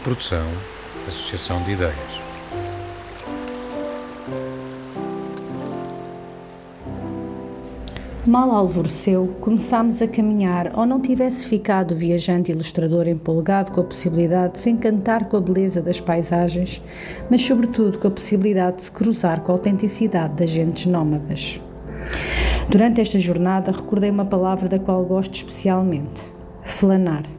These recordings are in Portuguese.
produção, associação de ideias. Mal alvoreceu, começámos a caminhar, ou não tivesse ficado o viajante ilustrador empolgado com a possibilidade de se encantar com a beleza das paisagens, mas sobretudo com a possibilidade de se cruzar com a autenticidade das gentes nómadas. Durante esta jornada recordei uma palavra da qual gosto especialmente: flanar.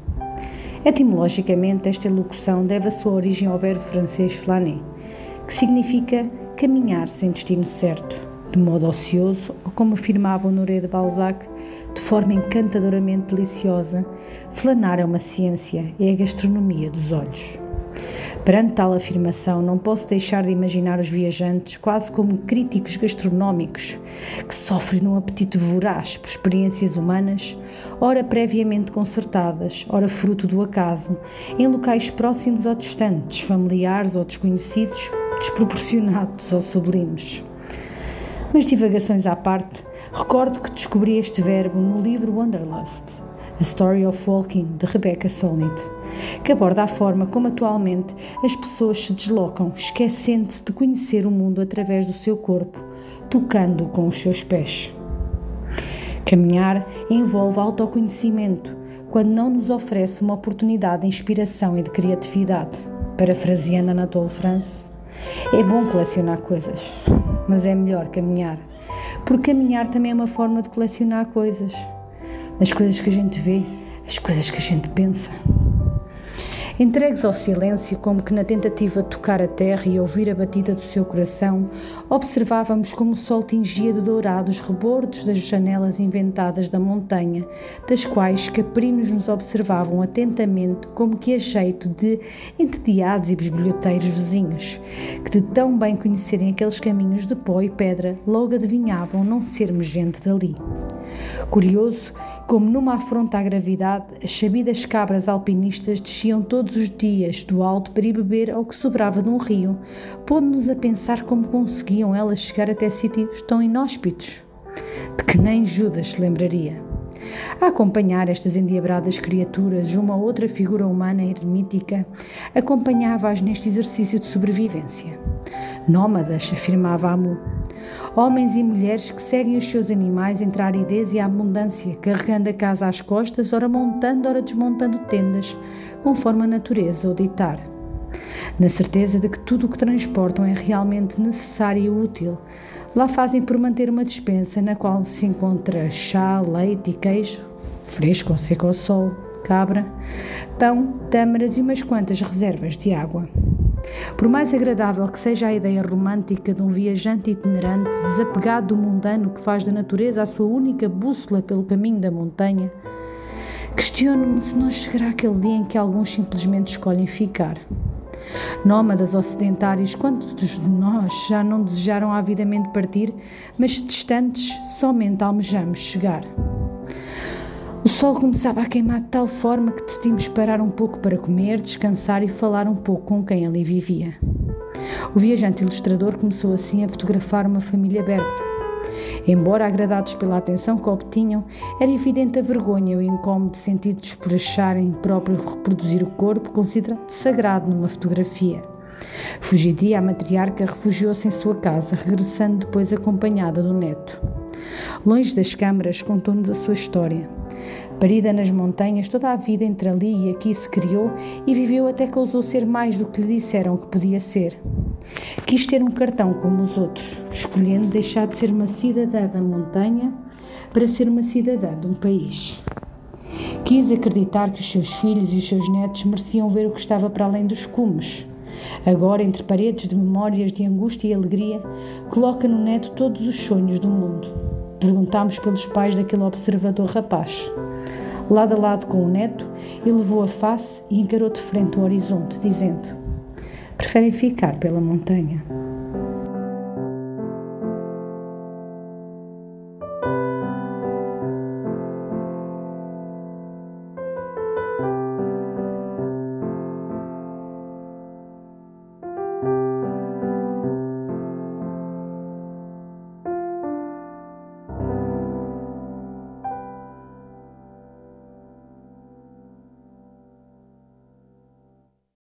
Etimologicamente, esta elocução deve a sua origem ao verbo francês flâner, que significa caminhar sem destino certo de modo ocioso, ou como afirmava Honoré de Balzac, de forma encantadoramente deliciosa, flanar é uma ciência, é a gastronomia dos olhos. Perante tal afirmação, não posso deixar de imaginar os viajantes quase como críticos gastronómicos, que sofrem de um apetite voraz por experiências humanas, ora previamente concertadas, ora fruto do acaso, em locais próximos ou distantes, familiares ou desconhecidos, desproporcionados ou sublimes. Mas divagações à parte, recordo que descobri este verbo no livro Wanderlust, A Story of Walking, de Rebecca Solnit, que aborda a forma como atualmente as pessoas se deslocam, esquecendo-se de conhecer o mundo através do seu corpo, tocando com os seus pés. Caminhar envolve autoconhecimento, quando não nos oferece uma oportunidade de inspiração e de criatividade. Parafraseando Anatole France, é bom colecionar coisas, mas é melhor caminhar. Porque caminhar também é uma forma de colecionar coisas. As coisas que a gente vê, as coisas que a gente pensa. Entregues ao silêncio, como que na tentativa de tocar a terra e ouvir a batida do seu coração, observávamos como o sol tingia de dourado os rebordos das janelas inventadas da montanha, das quais caprinos nos observavam atentamente, como que a jeito de entediados e bisbilhoteiros vizinhos, que de tão bem conhecerem aqueles caminhos de pó e pedra, logo adivinhavam não sermos gente dali. Curioso, como numa afronta à gravidade, as sabidas cabras alpinistas desciam todos os dias do alto para ir beber ao que sobrava de um rio, pondo-nos a pensar como conseguiam elas chegar até sítios tão inóspitos, de que nem Judas se lembraria. A acompanhar estas endiabradas criaturas, uma outra figura humana eremítica acompanhava-as neste exercício de sobrevivência. Nómadas, afirmava Amu, Homens e mulheres que seguem os seus animais entre a aridez e a abundância, carregando a casa às costas, ora montando, ora desmontando tendas, conforme a natureza o ditar. Na certeza de que tudo o que transportam é realmente necessário e útil, lá fazem por manter uma despensa na qual se encontra chá, leite e queijo, fresco ou seco ao sol, cabra, pão, tâmaras e umas quantas reservas de água. Por mais agradável que seja a ideia romântica de um viajante itinerante, desapegado do mundano que faz da natureza a sua única bússola pelo caminho da montanha, questiono-me se não chegará aquele dia em que alguns simplesmente escolhem ficar. Nómadas ocidentários, quantos de nós já não desejaram avidamente partir, mas distantes somente almejamos chegar? Sol começava a queimar de tal forma que decidimos parar um pouco para comer, descansar e falar um pouco com quem ali vivia. O viajante ilustrador começou assim a fotografar uma família berbera. Embora agradados pela atenção que obtinham, era evidente a vergonha e o incómodo sentidos por acharem próprio reproduzir o corpo considerado sagrado numa fotografia. Fugidia, a matriarca refugiou-se em sua casa, regressando depois acompanhada do neto. Longe das câmaras, contou-nos a sua história. Parida nas montanhas, toda a vida entre ali e aqui se criou e viveu até que ousou ser mais do que lhe disseram que podia ser. Quis ter um cartão como os outros, escolhendo deixar de ser uma cidadã da montanha para ser uma cidadã de um país. Quis acreditar que os seus filhos e os seus netos mereciam ver o que estava para além dos cumes. Agora, entre paredes de memórias de angústia e alegria, coloca no neto todos os sonhos do mundo. Perguntámos pelos pais daquele observador rapaz. Lado a lado com o neto, elevou a face e encarou de frente o horizonte, dizendo: Preferem ficar pela montanha.